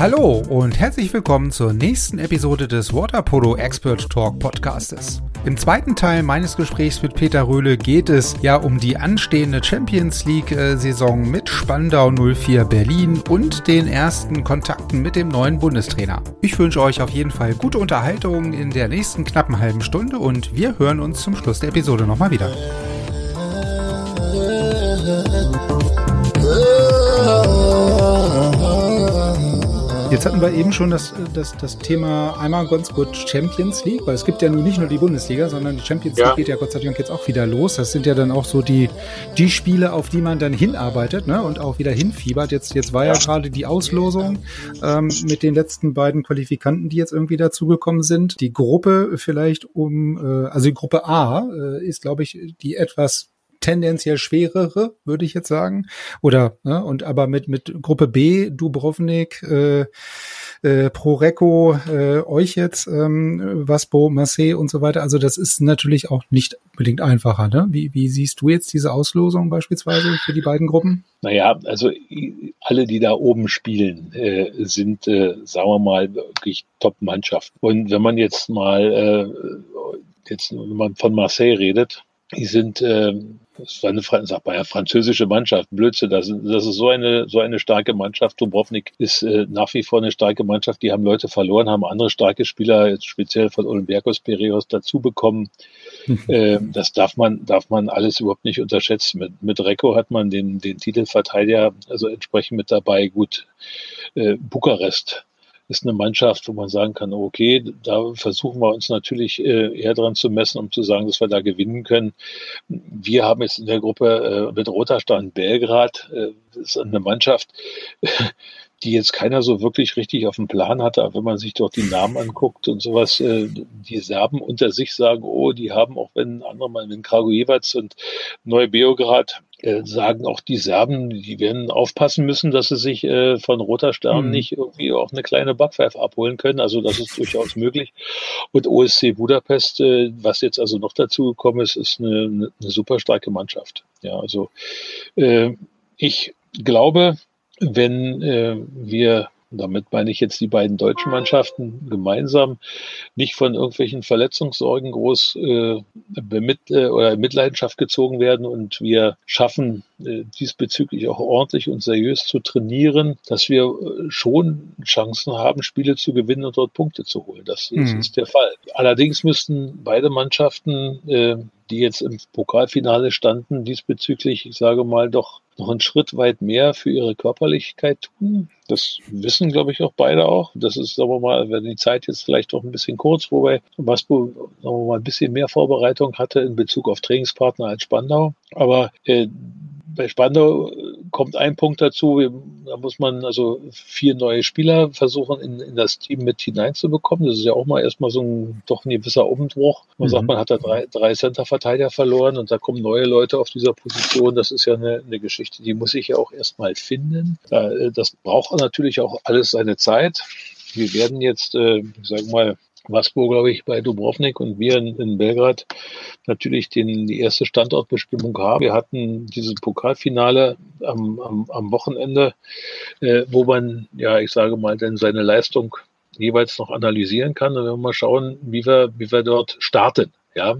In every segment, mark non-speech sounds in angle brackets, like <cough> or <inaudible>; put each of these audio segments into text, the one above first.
Hallo und herzlich willkommen zur nächsten Episode des Waterpolo Expert Talk Podcastes. Im zweiten Teil meines Gesprächs mit Peter Röhle geht es ja um die anstehende Champions League Saison mit Spandau 04 Berlin und den ersten Kontakten mit dem neuen Bundestrainer. Ich wünsche euch auf jeden Fall gute Unterhaltung in der nächsten knappen halben Stunde und wir hören uns zum Schluss der Episode nochmal wieder. Jetzt hatten wir eben schon das, das, das Thema einmal ganz gut Champions League, weil es gibt ja nun nicht nur die Bundesliga, sondern die Champions League geht ja Gott sei Dank jetzt auch wieder los. Das sind ja dann auch so die, die Spiele, auf die man dann hinarbeitet ne, und auch wieder hinfiebert. Jetzt, jetzt war ja, ja gerade die Auslosung ähm, mit den letzten beiden Qualifikanten, die jetzt irgendwie dazugekommen sind. Die Gruppe vielleicht um, äh, also die Gruppe A äh, ist, glaube ich, die etwas tendenziell schwerere, würde ich jetzt sagen. Oder, ne, und aber mit, mit Gruppe B, Dubrovnik, äh, äh, Proreco, äh, euch jetzt, ähm, Waspo, Marseille und so weiter. Also das ist natürlich auch nicht unbedingt einfacher. Ne? Wie, wie siehst du jetzt diese Auslosung beispielsweise für die beiden Gruppen? Naja, also alle, die da oben spielen, äh, sind, äh, sagen wir mal, wirklich Top-Mannschaften. Und wenn man jetzt mal, äh, jetzt, wenn man von Marseille redet, die sind, äh, das war eine, sag mal, ja, französische Mannschaft, Blödsinn, das, das ist so eine, so eine starke Mannschaft. Dubrovnik ist äh, nach wie vor eine starke Mannschaft. Die haben Leute verloren, haben andere starke Spieler, jetzt speziell von Olympiakos Piraeus dazu bekommen. <laughs> Äh, das darf man, darf man alles überhaupt nicht unterschätzen. Mit, mit Recco hat man den, den Titelverteidiger also entsprechend mit dabei. Gut, äh, Bukarest ist eine Mannschaft, wo man sagen kann, okay, da versuchen wir uns natürlich äh, eher dran zu messen, um zu sagen, dass wir da gewinnen können. Wir haben jetzt in der Gruppe äh, mit Roterstein Belgrad, äh, das ist eine Mannschaft, <laughs> die jetzt keiner so wirklich richtig auf dem Plan hatte. Aber wenn man sich dort die Namen anguckt und sowas, äh, die Serben unter sich sagen, oh, die haben auch wenn andere mal in Kragujevac und Neubeograd äh, sagen auch die Serben, die werden aufpassen müssen, dass sie sich äh, von Roter Stern mhm. nicht irgendwie auch eine kleine Backpfeife abholen können. Also das ist durchaus möglich. Und OSC Budapest, äh, was jetzt also noch dazu gekommen ist, ist eine, eine, super starke Mannschaft. Ja, also äh, ich glaube, wenn äh, wir damit meine ich jetzt die beiden deutschen Mannschaften gemeinsam, nicht von irgendwelchen Verletzungssorgen groß äh, bemit äh, oder in Mitleidenschaft gezogen werden und wir schaffen äh, diesbezüglich auch ordentlich und seriös zu trainieren, dass wir äh, schon Chancen haben, Spiele zu gewinnen und dort Punkte zu holen. Das, das mhm. ist der Fall. Allerdings müssten beide Mannschaften äh, die jetzt im Pokalfinale standen, diesbezüglich, ich sage mal, doch noch einen Schritt weit mehr für ihre Körperlichkeit tun. Das wissen, glaube ich, auch beide auch. Das ist, sagen wir mal, wenn die Zeit jetzt vielleicht doch ein bisschen kurz, wobei Maspo, sagen wir mal, ein bisschen mehr Vorbereitung hatte in Bezug auf Trainingspartner als Spandau. Aber äh, bei Spandau kommt ein Punkt dazu, da muss man also vier neue Spieler versuchen, in, in das Team mit hineinzubekommen. Das ist ja auch mal erstmal so ein doch ein gewisser Umbruch. Man mhm. sagt, man hat da drei, drei Center-Verteidiger verloren und da kommen neue Leute auf dieser Position. Das ist ja eine, eine Geschichte, die muss ich ja auch erstmal finden. Das braucht natürlich auch alles seine Zeit. Wir werden jetzt, äh, ich sage mal, Vasco, glaube ich, bei Dubrovnik und wir in, in Belgrad natürlich den, die erste Standortbestimmung haben. Wir hatten dieses Pokalfinale am, am, am Wochenende, äh, wo man, ja, ich sage mal, denn seine Leistung jeweils noch analysieren kann. Und wir mal schauen, wie wir, wie wir dort starten. Ja,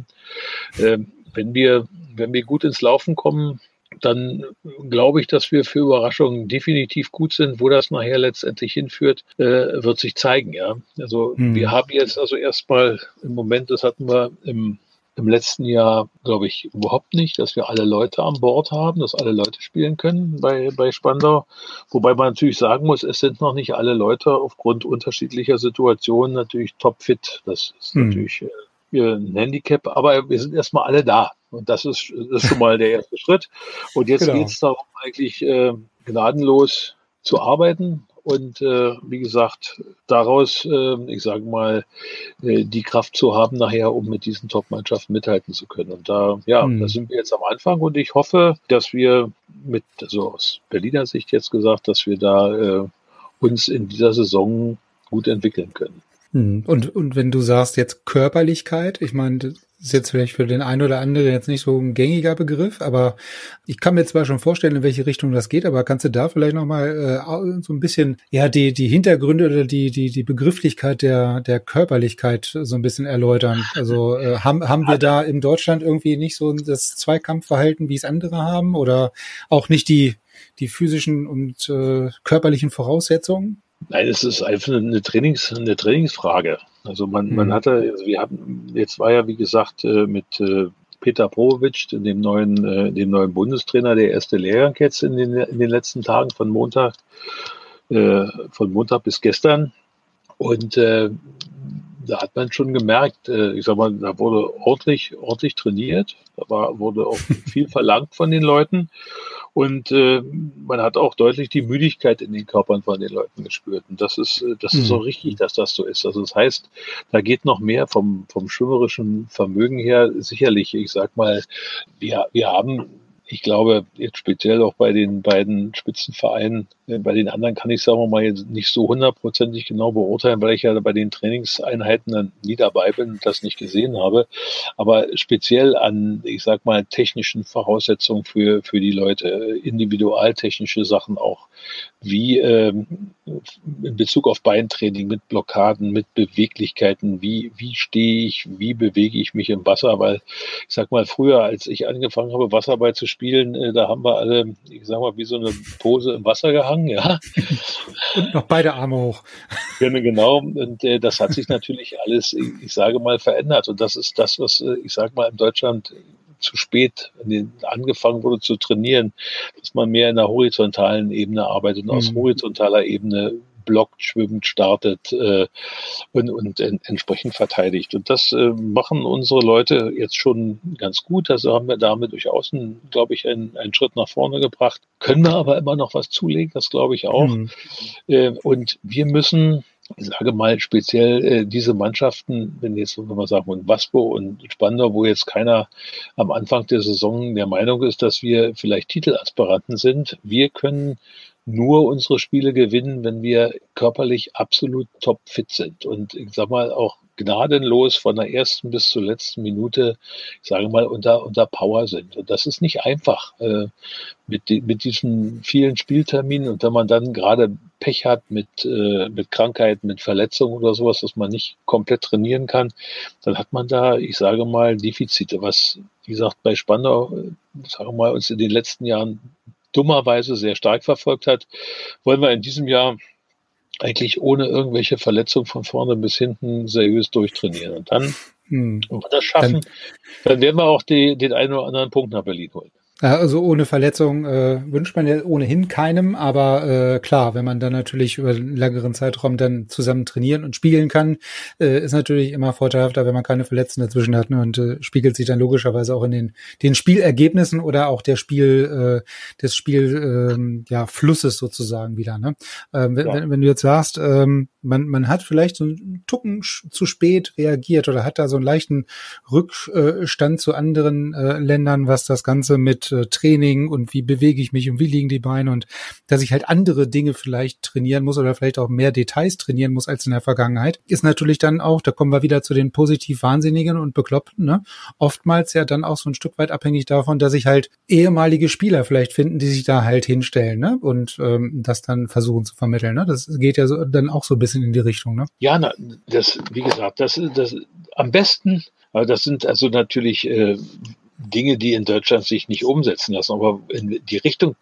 äh, wenn wir, wenn wir gut ins Laufen kommen, dann glaube ich, dass wir für Überraschungen definitiv gut sind. Wo das nachher letztendlich hinführt, äh, wird sich zeigen. Ja, also mhm. wir haben jetzt also erstmal im Moment, das hatten wir im im letzten Jahr, glaube ich, überhaupt nicht, dass wir alle Leute an Bord haben, dass alle Leute spielen können bei, bei Spandau. Wobei man natürlich sagen muss, es sind noch nicht alle Leute aufgrund unterschiedlicher Situationen natürlich topfit. Das ist hm. natürlich äh, ein Handicap, aber wir sind erstmal alle da. Und das ist, das ist schon mal der erste <laughs> Schritt. Und jetzt genau. geht es darum, eigentlich äh, gnadenlos zu arbeiten und äh, wie gesagt, daraus, äh, ich sage mal, äh, die Kraft zu haben, nachher, um mit diesen Top-Mannschaften mithalten zu können. Und da, ja, mhm. da sind wir jetzt am Anfang und ich hoffe, dass wir mit, also aus Berliner Sicht jetzt gesagt, dass wir da äh, uns in dieser Saison gut entwickeln können. Mhm. Und, und wenn du sagst jetzt Körperlichkeit, ich meine, ist jetzt vielleicht für den einen oder anderen jetzt nicht so ein gängiger Begriff, aber ich kann mir zwar schon vorstellen, in welche Richtung das geht, aber kannst du da vielleicht nochmal äh, so ein bisschen, ja, die, die Hintergründe oder die, die, die Begrifflichkeit der, der Körperlichkeit so ein bisschen erläutern? Also äh, haben, haben wir da in Deutschland irgendwie nicht so das Zweikampfverhalten, wie es andere haben oder auch nicht die, die physischen und äh, körperlichen Voraussetzungen? Nein, es ist einfach eine, Trainings, eine Trainingsfrage. Also man, mhm. man hatte, also wir hatten, jetzt war ja wie gesagt äh, mit äh, Peter Provovic, dem neuen, äh, dem neuen Bundestrainer, der erste Lehrgang jetzt in den, in den letzten Tagen von Montag, von Montag bis gestern. Und äh, da hat man schon gemerkt, äh, ich sag mal, da wurde ordentlich, ordentlich trainiert, da war, wurde auch <laughs> viel verlangt von den Leuten. Und äh, man hat auch deutlich die Müdigkeit in den Körpern von den Leuten gespürt. Und das ist, äh, das ist so mhm. richtig, dass das so ist. Also das heißt, da geht noch mehr vom, vom schwimmerischen Vermögen her. Sicherlich, ich sag mal, wir, wir haben ich glaube, jetzt speziell auch bei den beiden Spitzenvereinen, äh, bei den anderen kann ich, sagen wir mal, jetzt nicht so hundertprozentig genau beurteilen, weil ich ja bei den Trainingseinheiten dann nie dabei bin und das nicht gesehen habe. Aber speziell an, ich sag mal, technischen Voraussetzungen für, für die Leute, individualtechnische Sachen auch, wie ähm, in Bezug auf Beintraining mit Blockaden, mit Beweglichkeiten, wie, wie stehe ich, wie bewege ich mich im Wasser, weil ich sag mal, früher, als ich angefangen habe, Wasserball zu spielen, äh, da haben wir alle, ich sag mal, wie so eine Pose im Wasser gehangen, ja. Und noch beide Arme hoch. Genau, und äh, das hat sich natürlich alles, ich sage mal, verändert. Und das ist das, was, äh, ich sage mal, in Deutschland zu spät angefangen wurde zu trainieren, dass man mehr in der horizontalen Ebene arbeitet und mhm. aus horizontaler Ebene blockt, schwimmt, startet äh, und, und en, entsprechend verteidigt. Und das äh, machen unsere Leute jetzt schon ganz gut. Also haben wir damit durchaus, glaube ich, einen, einen Schritt nach vorne gebracht. Können wir aber immer noch was zulegen, das glaube ich auch. Mhm. Äh, und wir müssen ich sage mal speziell äh, diese Mannschaften, wenn jetzt, wenn wir sagen, und Waspo und Spandau, wo jetzt keiner am Anfang der Saison der Meinung ist, dass wir vielleicht Titelaspiranten sind, wir können nur unsere Spiele gewinnen, wenn wir körperlich absolut topfit sind. Und ich sag mal auch gnadenlos von der ersten bis zur letzten Minute, ich sage mal, unter, unter Power sind. Und das ist nicht einfach äh, mit, die, mit diesen vielen Spielterminen. Und wenn man dann gerade Pech hat mit, äh, mit Krankheiten, mit Verletzungen oder sowas, dass man nicht komplett trainieren kann, dann hat man da, ich sage mal, Defizite, was, wie gesagt, bei Spandau, äh, sagen wir mal, uns in den letzten Jahren dummerweise sehr stark verfolgt hat, wollen wir in diesem Jahr eigentlich ohne irgendwelche Verletzungen von vorne bis hinten seriös durchtrainieren. Und dann, hm. wenn wir das schaffen, dann, dann werden wir auch die, den einen oder anderen Punkt nach Berlin holen. Also ohne Verletzung äh, wünscht man ja ohnehin keinem, aber äh, klar, wenn man dann natürlich über einen längeren Zeitraum dann zusammen trainieren und spielen kann, äh, ist natürlich immer vorteilhafter, wenn man keine Verletzten dazwischen hat ne, und äh, spiegelt sich dann logischerweise auch in den den Spielergebnissen oder auch der Spiel äh, des Spiel äh, ja Flusses sozusagen wieder. Ne? Ähm, ja. wenn, wenn du jetzt sagst, ähm, man man hat vielleicht so einen Tucken zu spät reagiert oder hat da so einen leichten Rückstand zu anderen äh, Ländern, was das Ganze mit äh, Training und wie bewege ich mich und wie liegen die Beine und dass ich halt andere Dinge vielleicht trainieren muss oder vielleicht auch mehr Details trainieren muss als in der Vergangenheit, ist natürlich dann auch, da kommen wir wieder zu den positiv Wahnsinnigen und Bekloppten, ne? oftmals ja dann auch so ein Stück weit abhängig davon, dass sich halt ehemalige Spieler vielleicht finden, die sich da halt hinstellen ne? und ähm, das dann versuchen zu vermitteln. Ne? Das geht ja so, dann auch so ein bisschen in die Richtung. Ne? Ja, na, das, wie gesagt, das, das am besten aber das sind also natürlich äh, Dinge, die in Deutschland sich nicht umsetzen lassen. Aber in die Richtung,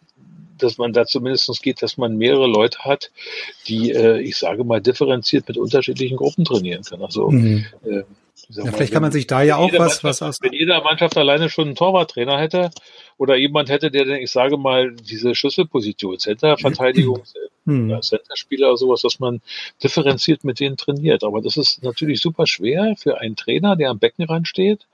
dass man da zumindest geht, dass man mehrere Leute hat, die, äh, ich sage mal, differenziert mit unterschiedlichen Gruppen trainieren kann. Also mhm. äh, ja, mal, vielleicht kann man sich da ja auch was, was aus. Wenn jeder Mannschaft alleine schon einen Torwarttrainer hätte oder jemand hätte, der, ich sage mal, diese Schlüsselposition, Center-Verteidigung, hm. ja, Center-Spieler oder sowas, dass man differenziert mit denen trainiert. Aber das ist natürlich super schwer für einen Trainer, der am Beckenrand steht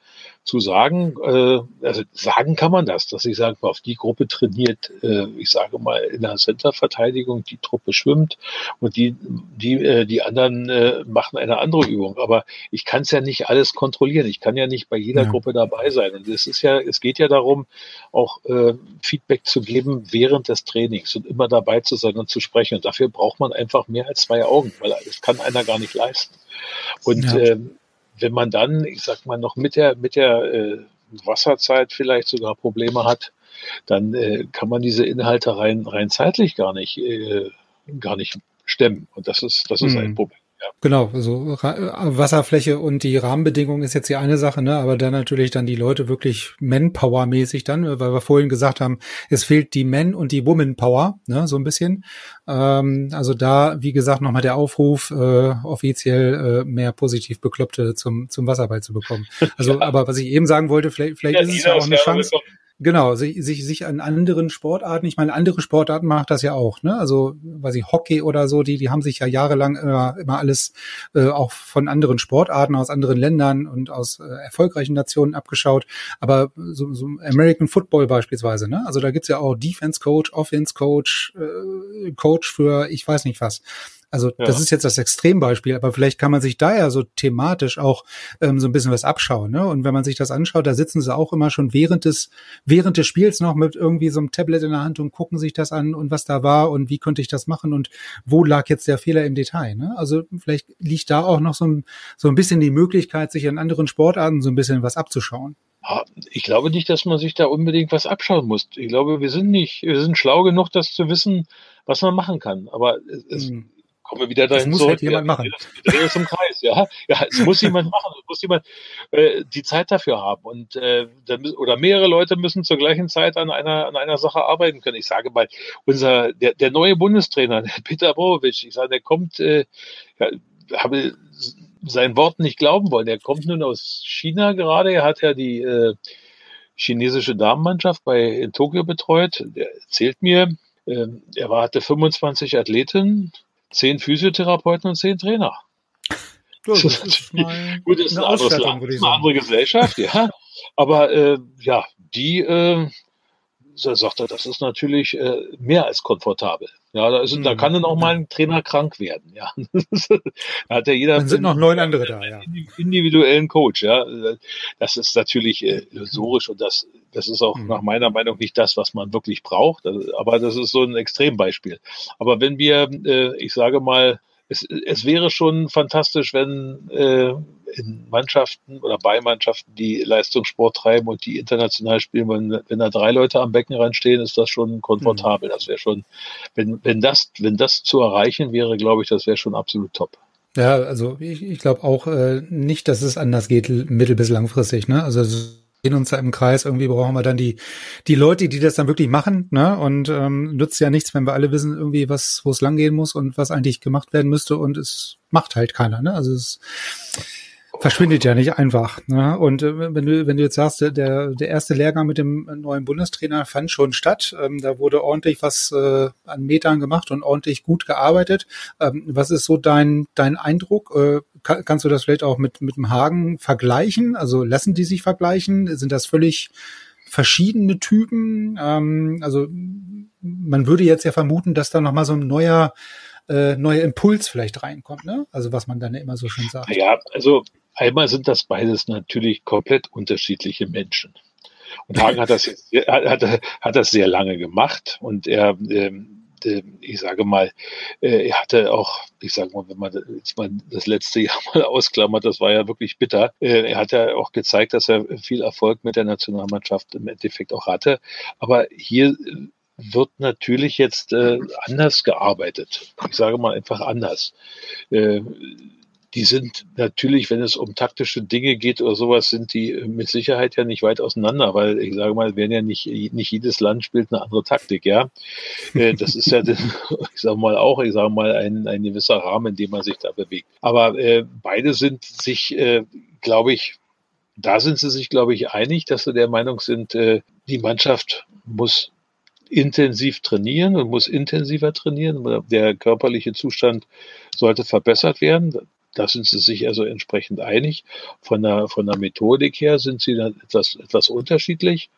zu sagen, äh, also sagen kann man das, dass ich sage, auf die Gruppe trainiert, äh, ich sage mal, in der Centerverteidigung, die Truppe schwimmt und die, die, äh, die anderen äh, machen eine andere Übung. Aber ich kann es ja nicht alles kontrollieren. Ich kann ja nicht bei jeder ja. Gruppe dabei sein. Und es ist ja, es geht ja darum, auch äh, Feedback zu geben während des Trainings und immer dabei zu sein und zu sprechen. Und dafür braucht man einfach mehr als zwei Augen, weil das kann einer gar nicht leisten. Und ja. ähm, wenn man dann, ich sag mal, noch mit der, mit der äh, Wasserzeit vielleicht sogar Probleme hat, dann äh, kann man diese Inhalte rein, rein zeitlich gar nicht, äh, gar nicht stemmen. Und das ist, das ist ein mhm. Genau, also Wasserfläche und die Rahmenbedingungen ist jetzt die eine Sache, ne? aber dann natürlich dann die Leute wirklich Manpower-mäßig dann, weil wir vorhin gesagt haben, es fehlt die Men- und die Woman-Power, ne? so ein bisschen. Ähm, also da, wie gesagt, nochmal der Aufruf, äh, offiziell äh, mehr positiv Bekloppte zum, zum Wasserball zu bekommen. <laughs> Also, ja. aber was ich eben sagen wollte, vielleicht, vielleicht ja, ist es ja auch eine Chance. Bekommen Genau, sich, sich, sich an anderen Sportarten, ich meine, andere Sportarten macht das ja auch, ne? Also, weiß ich, Hockey oder so, die, die haben sich ja jahrelang immer, immer alles äh, auch von anderen Sportarten aus anderen Ländern und aus äh, erfolgreichen Nationen abgeschaut. Aber so, so American Football beispielsweise, ne? Also da gibt's ja auch Defense Coach, Offense Coach, äh, Coach für ich weiß nicht was. Also ja. das ist jetzt das Extrembeispiel, aber vielleicht kann man sich da ja so thematisch auch ähm, so ein bisschen was abschauen. Ne? Und wenn man sich das anschaut, da sitzen sie auch immer schon während des während des Spiels noch mit irgendwie so einem Tablet in der Hand und gucken sich das an und was da war und wie könnte ich das machen und wo lag jetzt der Fehler im Detail. Ne? Also vielleicht liegt da auch noch so ein, so ein bisschen die Möglichkeit, sich an anderen Sportarten so ein bisschen was abzuschauen. Ich glaube nicht, dass man sich da unbedingt was abschauen muss. Ich glaube, wir sind nicht, wir sind schlau genug, das zu wissen, was man machen kann. Aber es, hm kommen wir wieder dahin das muss zurück. Halt jemand machen. Wir drehen uns im Kreis, ja. Ja, es muss jemand machen, es muss jemand äh, die Zeit dafür haben. Und äh, oder mehrere Leute müssen zur gleichen Zeit an einer, an einer Sache arbeiten können. Ich sage mal, unser der, der neue Bundestrainer, Peter Borovic, ich sage, der kommt, äh, ja, habe sein Wort nicht glauben wollen. Der kommt nun aus China gerade. Er hat ja die äh, chinesische Damenmannschaft bei in Tokio betreut. Der erzählt mir, äh, er war, hatte 25 Athleten, zehn Physiotherapeuten und zehn Trainer. Ja, das <laughs> ist mal Gut, das ist ein anderes Land, eine andere Gesellschaft, ja. Aber äh, ja, die äh, sagt er, das ist natürlich äh, mehr als komfortabel. Ja, da, ist, mhm. da kann dann auch mal ein Trainer krank werden. Ja, <laughs> da hat ja jeder. Dann sind noch neun andere da. Ja. Individuellen Coach. Ja, das ist natürlich äh, illusorisch und das, das ist auch mhm. nach meiner Meinung nicht das, was man wirklich braucht. Aber das ist so ein Extrembeispiel. Aber wenn wir, äh, ich sage mal, es, es wäre schon fantastisch, wenn äh, in Mannschaften oder bei Mannschaften, die Leistungssport treiben und die international spielen, wenn, wenn da drei Leute am Beckenrand stehen, ist das schon komfortabel. Mhm. Das wäre schon, wenn, wenn das, wenn das zu erreichen wäre, glaube ich, das wäre schon absolut top. Ja, also ich, ich glaube auch äh, nicht, dass es anders geht, mittel- bis langfristig. Ne? Also drehen uns da im Kreis. Irgendwie brauchen wir dann die, die Leute, die das dann wirklich machen. Ne? Und ähm, nützt ja nichts, wenn wir alle wissen, irgendwie, was, wo es langgehen muss und was eigentlich gemacht werden müsste. Und es macht halt keiner. Ne? Also es verschwindet ja nicht einfach. Ne? Und äh, wenn du wenn du jetzt sagst, der der erste Lehrgang mit dem neuen Bundestrainer fand schon statt, ähm, da wurde ordentlich was äh, an Metern gemacht und ordentlich gut gearbeitet. Ähm, was ist so dein dein Eindruck? Äh, kann, kannst du das vielleicht auch mit mit dem Hagen vergleichen? Also lassen die sich vergleichen? Sind das völlig verschiedene Typen? Ähm, also man würde jetzt ja vermuten, dass da noch mal so ein neuer äh, neuer Impuls vielleicht reinkommt, ne? Also was man dann immer so schön sagt. Ja, also Einmal sind das beides natürlich komplett unterschiedliche Menschen. Und Hagen hat das, <laughs> hat, hat das sehr lange gemacht und er, ähm, ich sage mal, äh, er hatte auch, ich sage mal, wenn man jetzt mal das letzte <laughs> Jahr mal ausklammert, das war ja wirklich bitter. Äh, er hat ja auch gezeigt, dass er viel Erfolg mit der Nationalmannschaft im Endeffekt auch hatte. Aber hier wird natürlich jetzt äh, anders gearbeitet. Ich sage mal einfach anders. Äh, die sind natürlich, wenn es um taktische Dinge geht oder sowas, sind die mit Sicherheit ja nicht weit auseinander, weil ich sage mal, werden ja nicht, nicht jedes Land spielt eine andere Taktik, ja. Äh, das ist ja, <laughs> ich sage mal auch, ich sage mal, ein, ein gewisser Rahmen, in dem man sich da bewegt. Aber äh, beide sind sich, äh, glaube ich, da sind sie sich, glaube ich, einig, dass sie der Meinung sind, äh, die Mannschaft muss intensiv trainieren und muss intensiver trainieren. Der körperliche Zustand sollte verbessert werden. Da sind sie sich also entsprechend einig. Von der, von der Methodik her sind sie dann etwas, etwas unterschiedlich.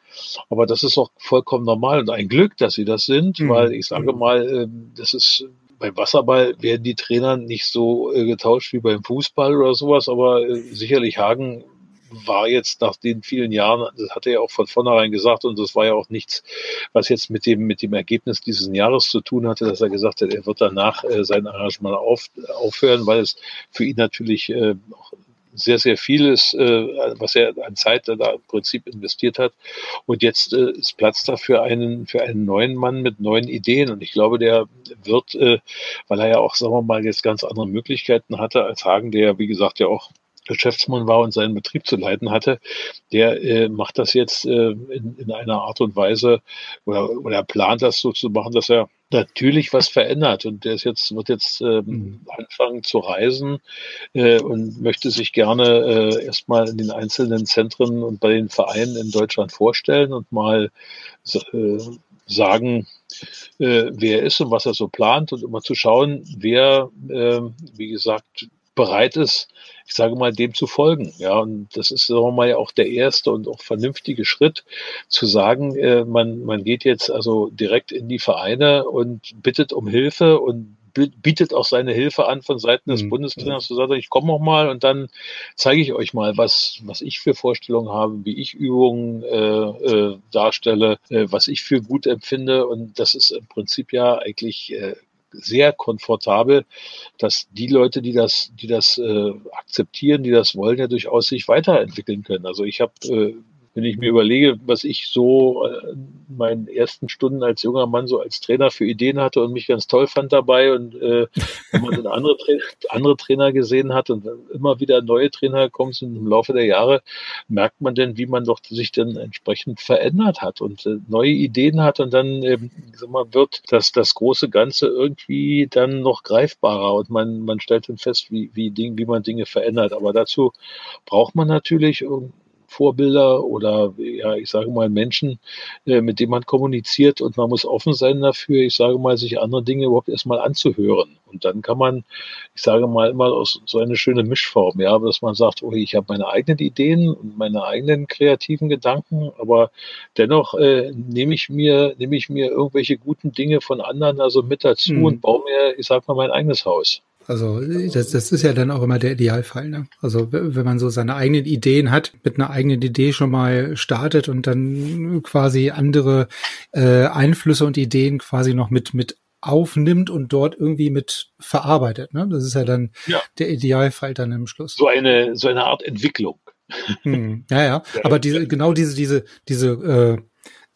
Aber das ist auch vollkommen normal und ein Glück, dass sie das sind, mhm. weil ich sage mal, ähm, das ist beim Wasserball werden die Trainer nicht so äh, getauscht wie beim Fußball oder sowas, aber äh, sicherlich Hagen war jetzt nach den vielen Jahren, das hat er ja auch von vornherein gesagt, und das war ja auch nichts, was jetzt mit dem, mit dem Ergebnis dieses Jahres zu tun hatte, dass er gesagt hat, er wird danach äh, sein Engagement auf, aufhören, weil es für ihn natürlich äh, sehr, sehr vieles, äh, was er an Zeit da im Prinzip investiert hat. Und jetzt äh, ist Platz da für einen, für einen neuen Mann mit neuen Ideen. Und ich glaube, der wird, äh, weil er ja auch, sagen wir mal, jetzt ganz andere Möglichkeiten hatte als Hagen, der, wie gesagt, ja auch Geschäftsmann war und seinen Betrieb zu leiten hatte, der äh, macht das jetzt äh, in, in einer Art und Weise oder, oder plant das so zu machen, dass er natürlich was verändert und der ist jetzt wird jetzt ähm, mhm. anfangen zu reisen äh, und möchte sich gerne äh, erstmal in den einzelnen Zentren und bei den Vereinen in Deutschland vorstellen und mal äh, sagen, äh, wer er ist und was er so plant und immer zu schauen, wer, äh, wie gesagt, bereit ist, ich sage mal, dem zu folgen. Ja, und das ist sagen wir mal ja auch der erste und auch vernünftige Schritt, zu sagen, äh, man, man geht jetzt also direkt in die Vereine und bittet um Hilfe und bietet auch seine Hilfe an von Seiten des mhm. Bundestrainers zu sagen, ich komme noch mal und dann zeige ich euch mal, was, was ich für Vorstellungen habe, wie ich Übungen äh, äh, darstelle, äh, was ich für gut empfinde. Und das ist im Prinzip ja eigentlich äh, sehr komfortabel, dass die Leute, die das, die das äh, akzeptieren, die das wollen, ja durchaus sich weiterentwickeln können. Also ich habe äh, wenn ich mir überlege, was ich so äh, in meinen ersten Stunden als junger Mann so als Trainer für Ideen hatte und mich ganz toll fand dabei und äh, <laughs> wenn man dann andere, andere Trainer gesehen hat und immer wieder neue Trainer kommen sind im Laufe der Jahre, merkt man denn, wie man doch sich dann entsprechend verändert hat und äh, neue Ideen hat und dann ähm, sag mal, wird das, das große Ganze irgendwie dann noch greifbarer und man, man stellt dann fest, wie, wie, Ding, wie man Dinge verändert. Aber dazu braucht man natürlich Vorbilder oder ja, ich sage mal Menschen, äh, mit denen man kommuniziert und man muss offen sein dafür, ich sage mal, sich andere Dinge überhaupt erstmal anzuhören. Und dann kann man, ich sage mal immer aus so eine schöne Mischform, ja, dass man sagt, oh, ich habe meine eigenen Ideen und meine eigenen kreativen Gedanken, aber dennoch äh, nehme ich mir, nehme ich mir irgendwelche guten Dinge von anderen also mit dazu mhm. und baue mir, ich sag mal, mein eigenes Haus. Also das, das ist ja dann auch immer der Idealfall. Ne? Also wenn man so seine eigenen Ideen hat, mit einer eigenen Idee schon mal startet und dann quasi andere äh, Einflüsse und Ideen quasi noch mit mit aufnimmt und dort irgendwie mit verarbeitet. Ne? Das ist ja dann ja. der Idealfall dann im Schluss. So eine so eine Art Entwicklung. Hm, ja, ja. <laughs> Aber diese genau diese diese diese äh,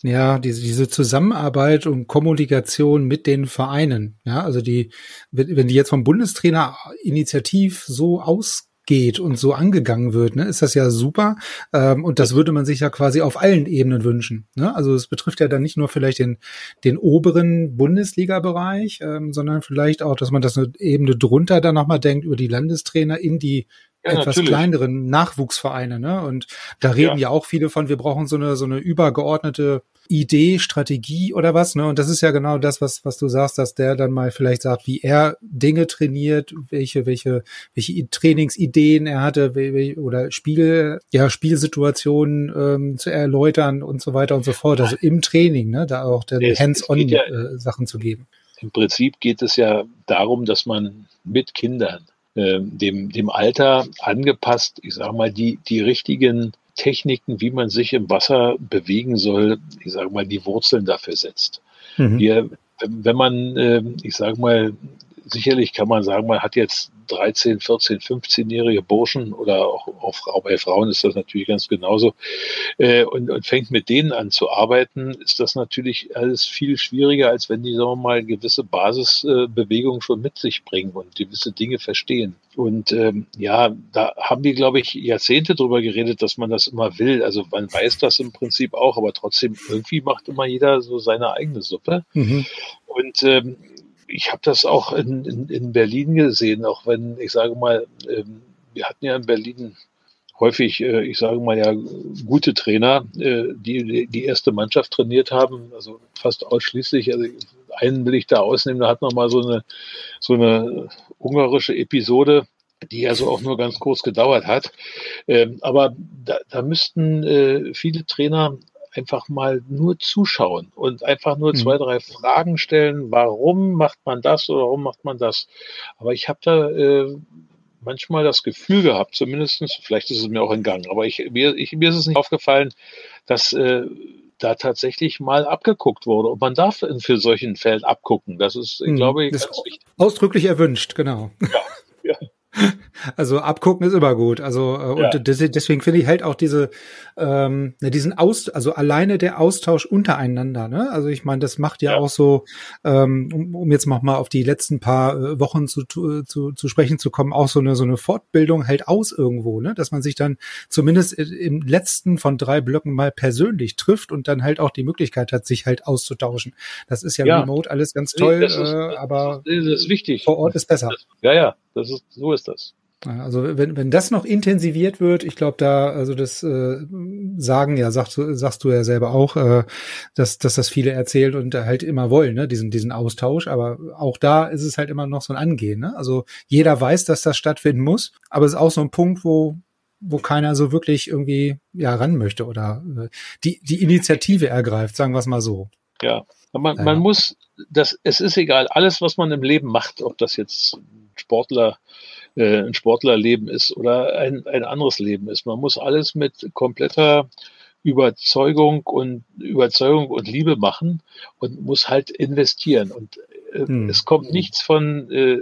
ja, diese, diese Zusammenarbeit und Kommunikation mit den Vereinen. Ja, also die, wenn die jetzt vom Bundestrainer initiativ so ausgeht und so angegangen wird, ne, ist das ja super. Ähm, und das würde man sich ja quasi auf allen Ebenen wünschen. Ne? Also es betrifft ja dann nicht nur vielleicht den, den oberen Bundesliga-Bereich, ähm, sondern vielleicht auch, dass man das eine Ebene drunter dann nochmal denkt über die Landestrainer in die ja, etwas natürlich. kleineren Nachwuchsvereine, ne? Und da reden ja. ja. auch viele von, wir brauchen so eine so eine übergeordnete Idee, Strategie oder was, ne? Und das ist ja genau das, was was du sagst, dass der dann mal vielleicht sagt, wie er Dinge trainiert, welche welche welche Trainingsideen er hatte, oder Spiel ja Spielsituationen ähm, zu erläutern und so weiter und so fort. Also im Training, ne? Da auch dann Hands-on ja, äh, Sachen zu geben. Im Prinzip geht es ja darum, dass man mit Kindern dem, dem Alter angepasst, ich sage mal, die, die richtigen Techniken, wie man sich im Wasser bewegen soll, ich sage mal, die Wurzeln dafür setzt. Mhm. Wir, wenn man, ähm, ich sage mal, sicherlich kann man sagen, man hat jetzt 13, 14, 15-jährige Burschen oder auch, auch, bei Frauen ist das natürlich ganz genauso äh, und, und fängt mit denen an zu arbeiten, ist das natürlich alles viel schwieriger, als wenn die, sagen wir mal, gewisse Basisbewegungen äh, schon mit sich bringen und gewisse Dinge verstehen. Und ähm, ja, da haben wir, glaube ich, Jahrzehnte drüber geredet, dass man das immer will. Also man weiß das im Prinzip auch, aber trotzdem irgendwie macht immer jeder so seine eigene Suppe. Mhm. Und ähm, ich habe das auch in, in, in, Berlin gesehen, auch wenn ich sage mal, ähm, wir hatten ja in Berlin häufig, äh, ich sage mal ja, gute Trainer, äh, die die erste Mannschaft trainiert haben, also fast ausschließlich. Also einen will ich da ausnehmen, da hat noch mal so eine so eine ungarische Episode die also auch nur ganz kurz gedauert hat. Ähm, aber da, da müssten äh, viele Trainer einfach mal nur zuschauen und einfach nur zwei, mhm. drei Fragen stellen. Warum macht man das oder warum macht man das? Aber ich habe da äh, manchmal das Gefühl gehabt, zumindestens, vielleicht ist es mir auch entgangen, aber ich, mir, ich, mir ist es nicht aufgefallen, dass äh, da tatsächlich mal abgeguckt wurde. Und man darf für solchen Fällen abgucken. Das ist, ich mhm. glaube, das ganz wichtig. Ausdrücklich erwünscht, genau. Ja, ja. <laughs> Also abgucken ist immer gut. Also äh, ja. und deswegen finde ich halt auch diese ähm, ne, diesen Aus, also alleine der Austausch untereinander. Ne? Also ich meine, das macht ja, ja. auch so, ähm, um, um jetzt noch mal auf die letzten paar äh, Wochen zu, zu, zu sprechen zu kommen, auch so eine so eine Fortbildung halt aus irgendwo, ne? Dass man sich dann zumindest im letzten von drei Blöcken mal persönlich trifft und dann halt auch die Möglichkeit hat, sich halt auszutauschen. Das ist ja, ja. remote alles ganz toll, ist, äh, aber das ist wichtig. Vor Ort ist besser. Ja, ja, das ist so ist das. Also wenn, wenn das noch intensiviert wird, ich glaube da, also das äh, sagen ja, sagst du, sagst du ja selber auch, äh, dass, dass das viele erzählt und halt immer wollen, ne, diesen, diesen Austausch. Aber auch da ist es halt immer noch so ein Angehen. Ne? Also jeder weiß, dass das stattfinden muss, aber es ist auch so ein Punkt, wo wo keiner so wirklich irgendwie ja ran möchte oder äh, die die Initiative ergreift, sagen wir es mal so. Ja, man, ja. man muss, das, es ist egal, alles, was man im Leben macht, ob das jetzt Sportler äh, ein Sportlerleben ist oder ein, ein anderes Leben ist. Man muss alles mit kompletter Überzeugung und Überzeugung und Liebe machen und muss halt investieren. Und äh, hm. es kommt nichts von, äh,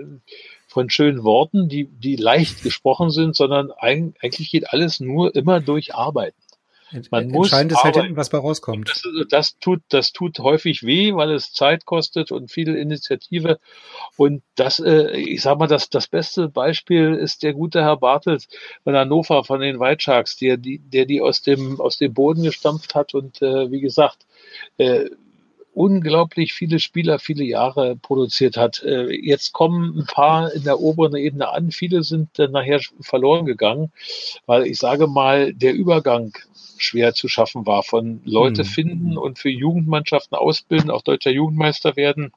von schönen Worten, die, die leicht gesprochen sind, sondern eigentlich geht alles nur immer durch Arbeiten. Man muss Entscheidend ist halt hinten, was bei rauskommt. Das, das, tut, das tut häufig weh, weil es Zeit kostet und viel Initiative. Und das, äh, ich sag mal, das, das beste Beispiel ist der gute Herr Bartels von Hannover, von den White Sharks, der die, der die aus dem, aus dem Boden gestampft hat und äh, wie gesagt, äh, unglaublich viele Spieler viele Jahre produziert hat. Äh, jetzt kommen ein paar in der oberen Ebene an. Viele sind dann nachher verloren gegangen, weil ich sage mal, der Übergang schwer zu schaffen war. Von Leute hm. finden und für Jugendmannschaften ausbilden, auch deutscher Jugendmeister werden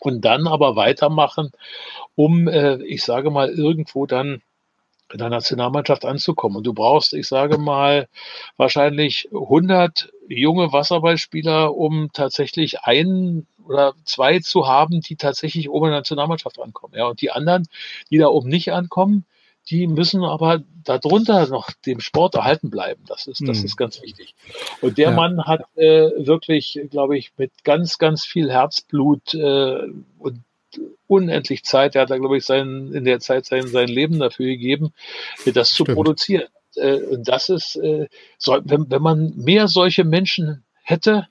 und dann aber weitermachen, um, äh, ich sage mal, irgendwo dann in der Nationalmannschaft anzukommen. Und du brauchst, ich sage mal, wahrscheinlich 100 junge Wasserballspieler, um tatsächlich einen oder zwei zu haben, die tatsächlich oben in der Nationalmannschaft ankommen. Ja, und die anderen, die da oben nicht ankommen, die müssen aber darunter noch dem Sport erhalten bleiben. Das ist, das hm. ist ganz wichtig. Und der ja. Mann hat äh, wirklich, glaube ich, mit ganz, ganz viel Herzblut äh, und unendlich Zeit, er hat da, glaube ich, sein, in der Zeit sein, sein Leben dafür gegeben, das Stimmt. zu produzieren. Äh, und das ist, äh, wenn, wenn man mehr solche Menschen hätte,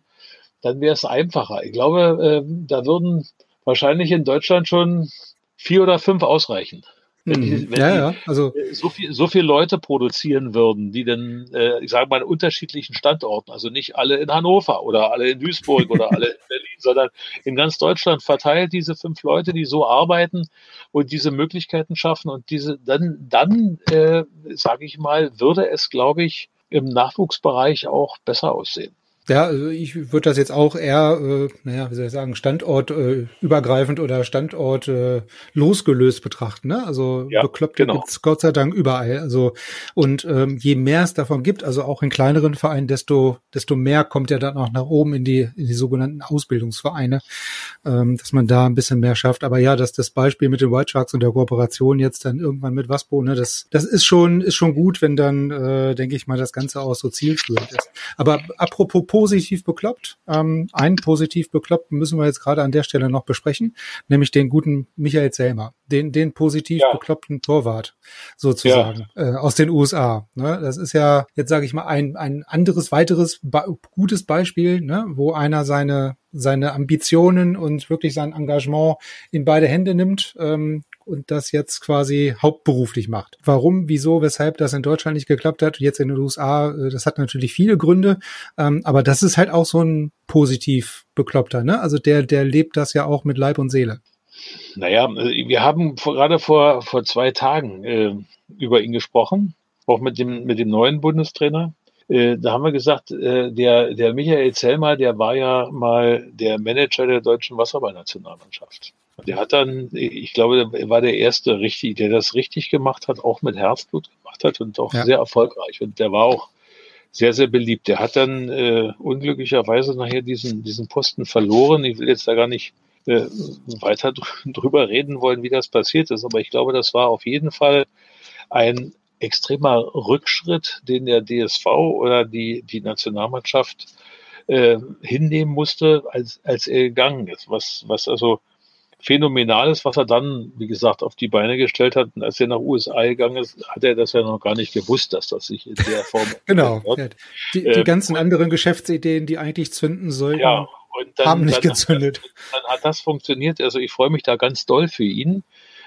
dann wäre es einfacher. Ich glaube, äh, da würden wahrscheinlich in Deutschland schon vier oder fünf ausreichen. Wenn die, mhm. wenn ja, ja. Also so viel, so viele Leute produzieren würden, die dann, äh, ich sage mal, in unterschiedlichen Standorten, also nicht alle in Hannover oder alle in Duisburg oder alle in sondern in ganz Deutschland verteilt diese fünf Leute, die so arbeiten und diese Möglichkeiten schaffen und diese, dann, dann, äh, sage ich mal, würde es, glaube ich, im Nachwuchsbereich auch besser aussehen. Ja, also ich würde das jetzt auch eher, äh, naja, wie soll ich sagen, Standort äh, übergreifend oder Standort äh, losgelöst betrachten. Ne? Also ja, Bekloppte genau. gibt's Gott sei Dank überall. Also und ähm, je mehr es davon gibt, also auch in kleineren Vereinen, desto desto mehr kommt ja dann auch nach oben in die in die sogenannten Ausbildungsvereine, ähm, dass man da ein bisschen mehr schafft. Aber ja, dass das Beispiel mit den White Sharks und der Kooperation jetzt dann irgendwann mit Waspo, ne, das das ist schon ist schon gut, wenn dann äh, denke ich mal das Ganze auch so zielführend ist. Aber apropos positiv bekloppt. Ähm, einen positiv bekloppt müssen wir jetzt gerade an der Stelle noch besprechen, nämlich den guten Michael Selmer, den, den positiv ja. bekloppten Torwart sozusagen ja. äh, aus den USA. Ne? Das ist ja jetzt sage ich mal ein, ein anderes weiteres gutes Beispiel, ne? wo einer seine seine Ambitionen und wirklich sein Engagement in beide Hände nimmt ähm, und das jetzt quasi hauptberuflich macht. Warum, wieso, weshalb das in Deutschland nicht geklappt hat, jetzt in den USA, äh, das hat natürlich viele Gründe, ähm, aber das ist halt auch so ein positiv bekloppter, ne? Also der, der lebt das ja auch mit Leib und Seele. Naja, äh, wir haben gerade vor, vor zwei Tagen äh, über ihn gesprochen, auch mit dem, mit dem neuen Bundestrainer. Äh, da haben wir gesagt, äh, der, der Michael Zellmer, der war ja mal der Manager der deutschen Wasserballnationalmannschaft. Der hat dann, ich glaube, er war der erste richtig, der das richtig gemacht hat, auch mit Herzblut gemacht hat und auch ja. sehr erfolgreich. Und der war auch sehr, sehr beliebt. Der hat dann äh, unglücklicherweise nachher diesen, diesen Posten verloren. Ich will jetzt da gar nicht äh, weiter drüber reden wollen, wie das passiert ist, aber ich glaube, das war auf jeden Fall ein extremer Rückschritt, den der DSV oder die, die Nationalmannschaft äh, hinnehmen musste, als, als er gegangen ist. Was, was also Phänomenales, was er dann, wie gesagt, auf die Beine gestellt hat. Und als er nach USA gegangen ist, hat er das ja noch gar nicht gewusst, dass das sich in der Form. <laughs> genau. Ja. Die, die ähm, ganzen anderen Geschäftsideen, die eigentlich zünden sollten, ja, dann, haben nicht dann gezündet. Hat, dann hat das funktioniert. Also ich freue mich da ganz doll für ihn,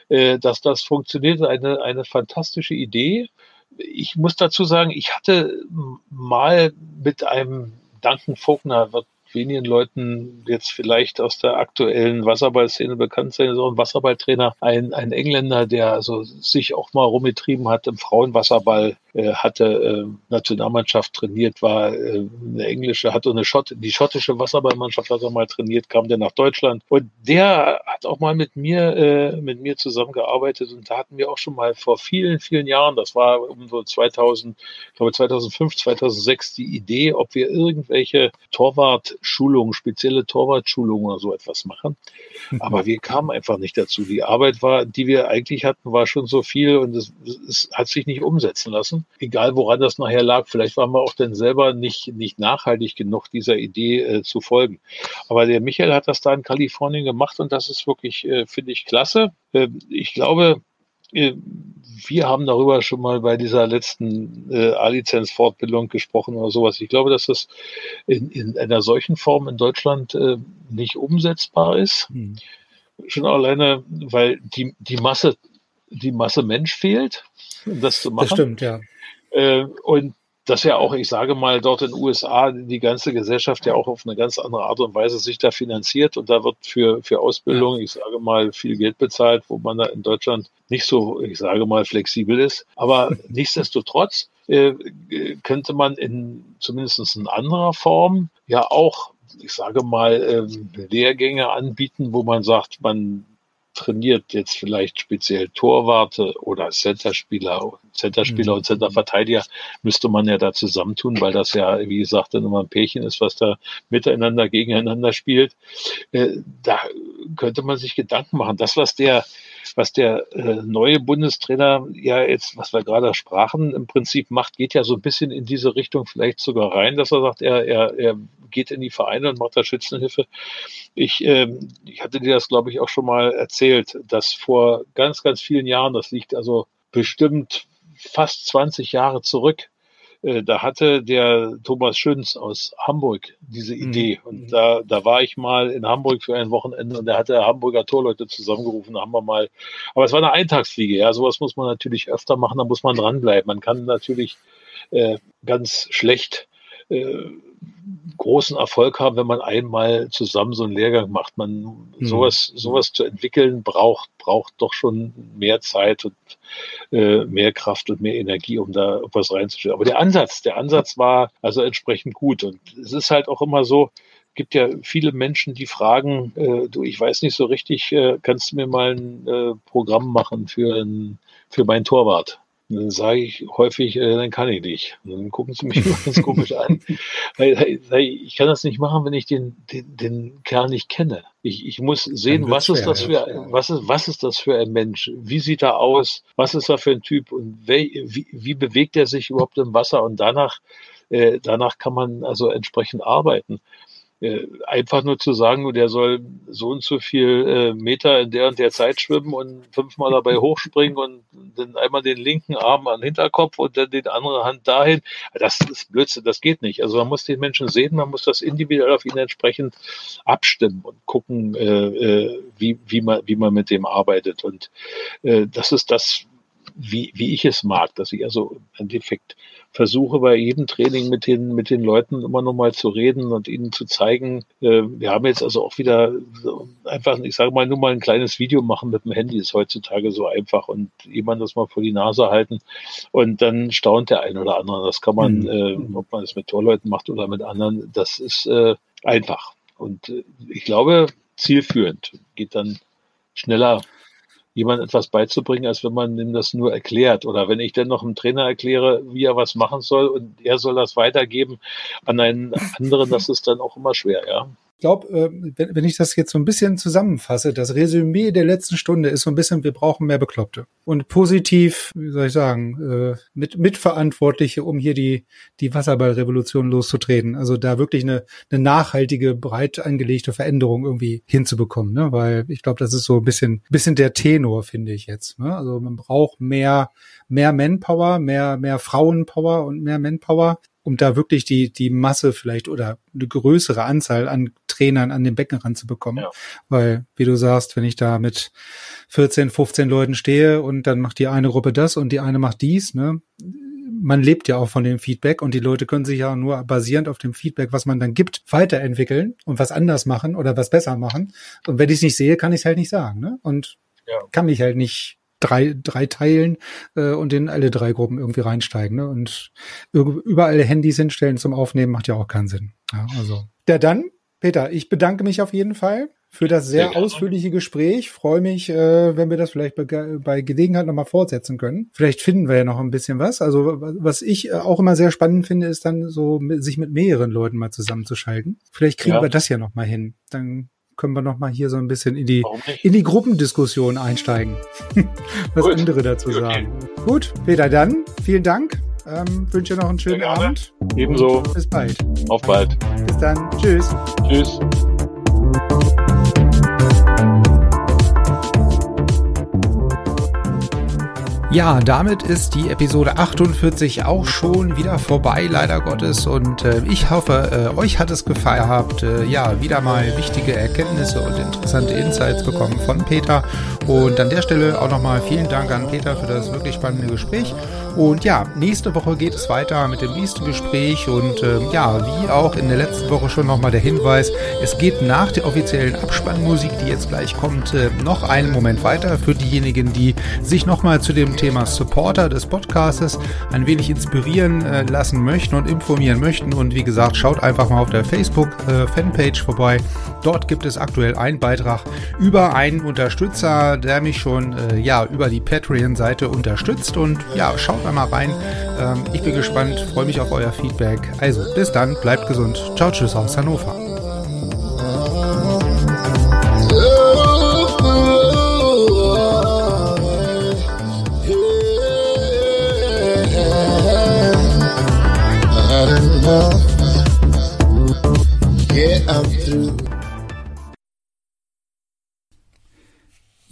äh, dass das funktioniert. Eine, eine fantastische Idee. Ich muss dazu sagen, ich hatte mal mit einem Duncan Vogner wird wenigen Leuten jetzt vielleicht aus der aktuellen Wasserballszene bekannt sein, so ein Wasserballtrainer, ein, ein Engländer, der also sich auch mal rumgetrieben hat im Frauenwasserball, hatte äh, Nationalmannschaft trainiert, war äh, eine englische, hatte eine Schott, die schottische Wasserballmannschaft hat er mal trainiert, kam der nach Deutschland. Und der hat auch mal mit mir äh, mit mir zusammengearbeitet und da hatten wir auch schon mal vor vielen vielen Jahren, das war um so 2000, ich glaube 2005, 2006 die Idee, ob wir irgendwelche Torwartschulungen, spezielle Torwartschulungen oder so etwas machen, aber wir kamen einfach nicht dazu. Die Arbeit war, die wir eigentlich hatten, war schon so viel und es, es hat sich nicht umsetzen lassen egal woran das nachher lag. Vielleicht waren wir auch dann selber nicht, nicht nachhaltig genug, dieser Idee äh, zu folgen. Aber der Michael hat das da in Kalifornien gemacht und das ist wirklich, äh, finde ich, klasse. Äh, ich glaube, äh, wir haben darüber schon mal bei dieser letzten äh, A-Lizenz-Fortbildung gesprochen oder sowas. Ich glaube, dass das in, in einer solchen Form in Deutschland äh, nicht umsetzbar ist. Hm. Schon alleine, weil die, die Masse, die Masse Mensch fehlt, um das zu machen. Das stimmt, ja. Äh, und dass ja auch, ich sage mal, dort in den USA die ganze Gesellschaft ja auch auf eine ganz andere Art und Weise sich da finanziert und da wird für, für Ausbildung, ich sage mal, viel Geld bezahlt, wo man da in Deutschland nicht so, ich sage mal, flexibel ist. Aber <laughs> nichtsdestotrotz äh, könnte man in zumindest in anderer Form ja auch, ich sage mal, ähm, Lehrgänge anbieten, wo man sagt, man trainiert jetzt vielleicht speziell Torwarte oder Centerspieler, Centerspieler mhm. und Centerverteidiger, müsste man ja da zusammentun, weil das ja, wie gesagt, dann immer ein Pärchen ist, was da miteinander, gegeneinander spielt. Äh, da könnte man sich Gedanken machen. Das, was der, was der äh, neue Bundestrainer ja jetzt, was wir gerade sprachen, im Prinzip macht, geht ja so ein bisschen in diese Richtung vielleicht sogar rein, dass er sagt, er, er, er geht in die Vereine und macht da Schützenhilfe. Ich, ähm, ich hatte dir das, glaube ich, auch schon mal erzählt, dass vor ganz, ganz vielen Jahren, das liegt also bestimmt fast 20 Jahre zurück, äh, da hatte der Thomas Schünz aus Hamburg diese mhm. Idee. Mhm. Und da, da war ich mal in Hamburg für ein Wochenende und da hatte Hamburger Torleute zusammengerufen. Da haben wir mal, aber es war eine Eintagsfliege, ja. Sowas muss man natürlich öfter machen, da muss man dranbleiben. Man kann natürlich äh, ganz schlecht äh, großen Erfolg haben, wenn man einmal zusammen so einen Lehrgang macht. Man mhm. sowas, sowas zu entwickeln braucht, braucht doch schon mehr Zeit und äh, mehr Kraft und mehr Energie, um da was reinzustellen. Aber der Ansatz, der Ansatz war also entsprechend gut. Und es ist halt auch immer so, gibt ja viele Menschen, die fragen, äh, du, ich weiß nicht so richtig, äh, kannst du mir mal ein äh, Programm machen für, ein, für meinen Torwart? Dann sage ich häufig, äh, dann kann ich nicht. Und dann gucken sie mich immer ganz komisch an. <laughs> ich kann das nicht machen, wenn ich den, den, den Kerl nicht kenne. Ich, ich muss sehen, was ist das für, was ist, was ist das für ein Mensch? Wie sieht er aus? Was ist er für ein Typ? Und wie, wie, wie bewegt er sich überhaupt im Wasser? Und danach, äh, danach kann man also entsprechend arbeiten. Äh, einfach nur zu sagen, der soll so und so viel äh, Meter in der und der Zeit schwimmen und fünfmal dabei <laughs> hochspringen und dann einmal den linken Arm an den Hinterkopf und dann die andere Hand dahin. Das ist Blödsinn, das geht nicht. Also man muss den Menschen sehen, man muss das individuell auf ihn entsprechend abstimmen und gucken, äh, äh, wie, wie, man, wie man mit dem arbeitet. Und äh, das ist das, wie, wie ich es mag, dass ich also im Endeffekt versuche bei jedem Training mit den, mit den Leuten immer noch mal zu reden und ihnen zu zeigen, äh, wir haben jetzt also auch wieder einfach, ich sage mal, nur mal ein kleines Video machen mit dem Handy ist heutzutage so einfach und jemand das mal vor die Nase halten und dann staunt der ein oder andere. Das kann man, mhm. äh, ob man es mit Torleuten macht oder mit anderen, das ist äh, einfach. Und äh, ich glaube, zielführend geht dann schneller jemand etwas beizubringen, als wenn man ihm das nur erklärt. Oder wenn ich dann noch einem Trainer erkläre, wie er was machen soll und er soll das weitergeben an einen anderen, das ist dann auch immer schwer, ja glaube, äh, wenn, wenn ich das jetzt so ein bisschen zusammenfasse, das Resümee der letzten Stunde ist so ein bisschen, wir brauchen mehr Bekloppte. Und positiv, wie soll ich sagen, äh, mit Mitverantwortliche, um hier die, die Wasserballrevolution loszutreten. Also da wirklich eine, eine nachhaltige, breit angelegte Veränderung irgendwie hinzubekommen. Ne? Weil ich glaube, das ist so ein bisschen, bisschen der Tenor, finde ich jetzt. Ne? Also man braucht mehr, mehr Manpower, mehr, mehr Frauenpower und mehr Manpower um da wirklich die, die Masse vielleicht oder eine größere Anzahl an Trainern an den Becken ranzubekommen. Ja. Weil, wie du sagst, wenn ich da mit 14, 15 Leuten stehe und dann macht die eine Gruppe das und die eine macht dies, ne? Man lebt ja auch von dem Feedback und die Leute können sich ja nur basierend auf dem Feedback, was man dann gibt, weiterentwickeln und was anders machen oder was besser machen. Und wenn ich es nicht sehe, kann ich es halt nicht sagen. Ne? Und ja. kann mich halt nicht drei, drei Teilen äh, und in alle drei Gruppen irgendwie reinsteigen. Ne? Und überall Handys hinstellen zum Aufnehmen macht ja auch keinen Sinn. Ja, also. Ja, dann, Peter, ich bedanke mich auf jeden Fall für das sehr, sehr ausführliche Gespräch. Freue mich, äh, wenn wir das vielleicht bei, bei Gelegenheit nochmal fortsetzen können. Vielleicht finden wir ja noch ein bisschen was. Also was ich äh, auch immer sehr spannend finde, ist dann so, sich mit mehreren Leuten mal zusammenzuschalten. Vielleicht kriegen ja. wir das ja nochmal hin. Dann können wir noch mal hier so ein bisschen in die, in die Gruppendiskussion einsteigen. <laughs> Was Gut. andere dazu okay. sagen. Gut, Peter, dann vielen Dank. Ähm, wünsche noch einen schönen Abend. Ebenso. bis bald. Auf bald. Bis dann. Tschüss. Tschüss. Ja, damit ist die Episode 48 auch schon wieder vorbei, leider Gottes. Und äh, ich hoffe, äh, euch hat es gefallen. Habt äh, ja wieder mal wichtige Erkenntnisse und interessante Insights bekommen von Peter. Und an der Stelle auch nochmal vielen Dank an Peter für das wirklich spannende Gespräch. Und ja, nächste Woche geht es weiter mit dem nächsten Gespräch. Und äh, ja, wie auch in der letzten Woche schon nochmal der Hinweis, es geht nach der offiziellen Abspannmusik, die jetzt gleich kommt, äh, noch einen Moment weiter für diejenigen, die sich nochmal zu dem Thema Supporter des Podcastes ein wenig inspirieren äh, lassen möchten und informieren möchten. Und wie gesagt, schaut einfach mal auf der Facebook-Fanpage äh, vorbei. Dort gibt es aktuell einen Beitrag über einen Unterstützer, der mich schon äh, ja über die Patreon-Seite unterstützt. Und ja, schaut mal rein. Ähm, ich bin gespannt, freue mich auf euer Feedback. Also bis dann, bleibt gesund. Ciao, tschüss aus Hannover.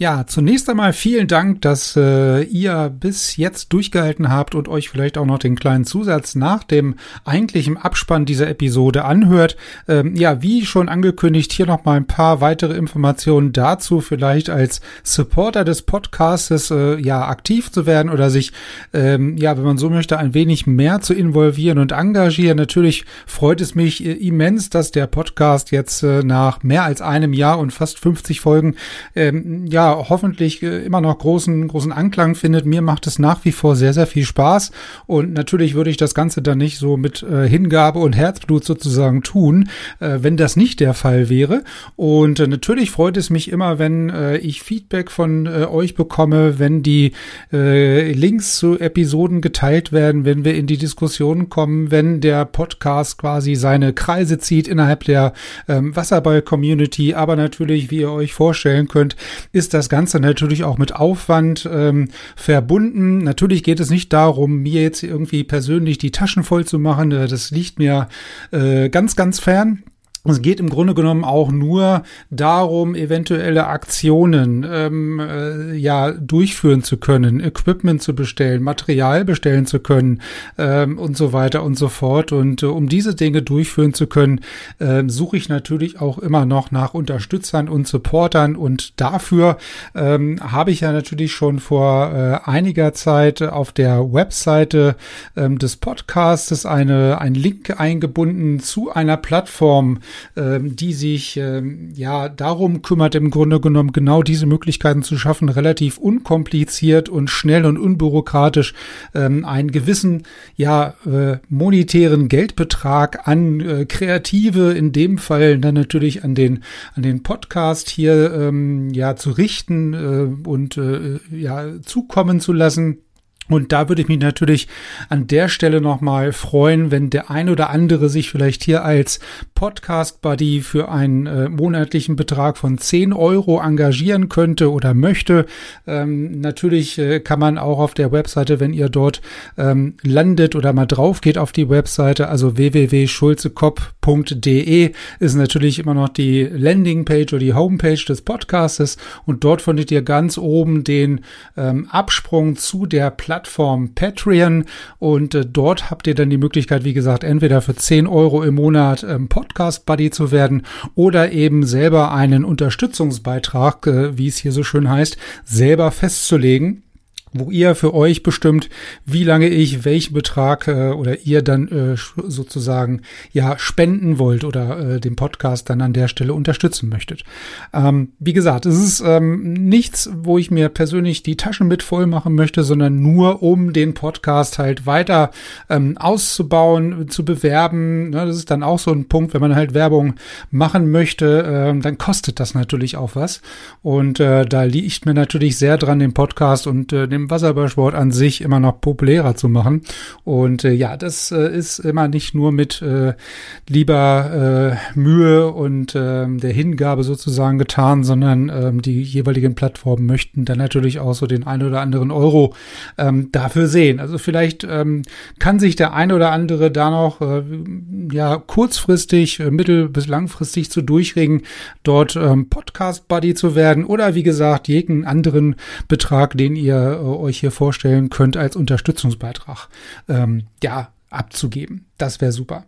Ja, zunächst einmal vielen Dank, dass äh, ihr bis jetzt durchgehalten habt und euch vielleicht auch noch den kleinen Zusatz nach dem eigentlichen Abspann dieser Episode anhört. Ähm, ja, wie schon angekündigt, hier noch mal ein paar weitere Informationen dazu, vielleicht als Supporter des Podcastes äh, ja aktiv zu werden oder sich ähm, ja, wenn man so möchte, ein wenig mehr zu involvieren und engagieren. Natürlich freut es mich äh, immens, dass der Podcast jetzt äh, nach mehr als einem Jahr und fast 50 Folgen ähm, ja hoffentlich äh, immer noch großen, großen Anklang findet. Mir macht es nach wie vor sehr, sehr viel Spaß. Und natürlich würde ich das Ganze dann nicht so mit äh, Hingabe und Herzblut sozusagen tun, äh, wenn das nicht der Fall wäre. Und äh, natürlich freut es mich immer, wenn äh, ich Feedback von äh, euch bekomme, wenn die Links zu Episoden geteilt werden, wenn wir in die Diskussion kommen, wenn der Podcast quasi seine Kreise zieht innerhalb der ähm, Wasserball-Community. Aber natürlich, wie ihr euch vorstellen könnt, ist das das Ganze natürlich auch mit Aufwand ähm, verbunden. Natürlich geht es nicht darum, mir jetzt irgendwie persönlich die Taschen voll zu machen. Äh, das liegt mir äh, ganz, ganz fern. Es geht im Grunde genommen auch nur darum, eventuelle Aktionen ähm, äh, ja durchführen zu können, Equipment zu bestellen, Material bestellen zu können ähm, und so weiter und so fort. Und äh, um diese Dinge durchführen zu können, äh, suche ich natürlich auch immer noch nach Unterstützern und Supportern. Und dafür ähm, habe ich ja natürlich schon vor äh, einiger Zeit auf der Webseite ähm, des Podcasts eine einen Link eingebunden zu einer Plattform ähm, die sich ähm, ja darum kümmert, im Grunde genommen genau diese Möglichkeiten zu schaffen, relativ unkompliziert und schnell und unbürokratisch ähm, einen gewissen ja äh, monetären Geldbetrag an äh, Kreative, in dem Fall dann natürlich an den an den Podcast hier ähm, ja zu richten äh, und äh, ja zukommen zu lassen und da würde ich mich natürlich an der Stelle nochmal freuen, wenn der ein oder andere sich vielleicht hier als Podcast-Buddy für einen äh, monatlichen Betrag von 10 Euro engagieren könnte oder möchte. Ähm, natürlich äh, kann man auch auf der Webseite, wenn ihr dort ähm, landet oder mal drauf geht auf die Webseite, also www.schulzekopf.de ist natürlich immer noch die Landingpage oder die Homepage des Podcastes und dort findet ihr ganz oben den ähm, Absprung zu der Plattform Plattform Patreon. Und äh, dort habt ihr dann die Möglichkeit, wie gesagt, entweder für 10 Euro im Monat ähm, Podcast Buddy zu werden oder eben selber einen Unterstützungsbeitrag, äh, wie es hier so schön heißt, selber festzulegen wo ihr für euch bestimmt, wie lange ich welchen Betrag äh, oder ihr dann äh, sozusagen ja spenden wollt oder äh, den Podcast dann an der Stelle unterstützen möchtet. Ähm, wie gesagt, es ist ähm, nichts, wo ich mir persönlich die Taschen mit voll machen möchte, sondern nur um den Podcast halt weiter ähm, auszubauen, zu bewerben. Ne, das ist dann auch so ein Punkt, wenn man halt Werbung machen möchte, äh, dann kostet das natürlich auch was. Und äh, da liegt mir natürlich sehr dran, den Podcast und äh, den dem Wasserballsport an sich immer noch populärer zu machen. Und äh, ja, das äh, ist immer nicht nur mit äh, lieber äh, Mühe und äh, der Hingabe sozusagen getan, sondern äh, die jeweiligen Plattformen möchten dann natürlich auch so den ein oder anderen Euro ähm, dafür sehen. Also vielleicht ähm, kann sich der ein oder andere da noch äh, ja kurzfristig, äh, mittel- bis langfristig zu durchregen, dort ähm, Podcast Buddy zu werden oder wie gesagt jeden anderen Betrag, den ihr euch hier vorstellen könnt, als Unterstützungsbeitrag ähm, ja abzugeben. Das wäre super.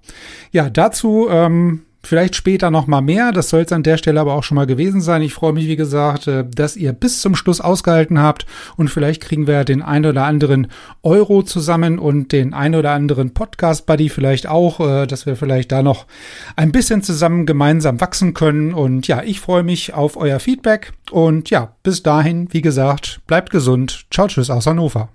Ja, dazu ähm, Vielleicht später noch mal mehr. Das soll es an der Stelle aber auch schon mal gewesen sein. Ich freue mich, wie gesagt, äh, dass ihr bis zum Schluss ausgehalten habt und vielleicht kriegen wir den ein oder anderen Euro zusammen und den ein oder anderen Podcast Buddy vielleicht auch, äh, dass wir vielleicht da noch ein bisschen zusammen gemeinsam wachsen können. Und ja, ich freue mich auf euer Feedback und ja, bis dahin, wie gesagt, bleibt gesund. Ciao, tschüss aus Hannover.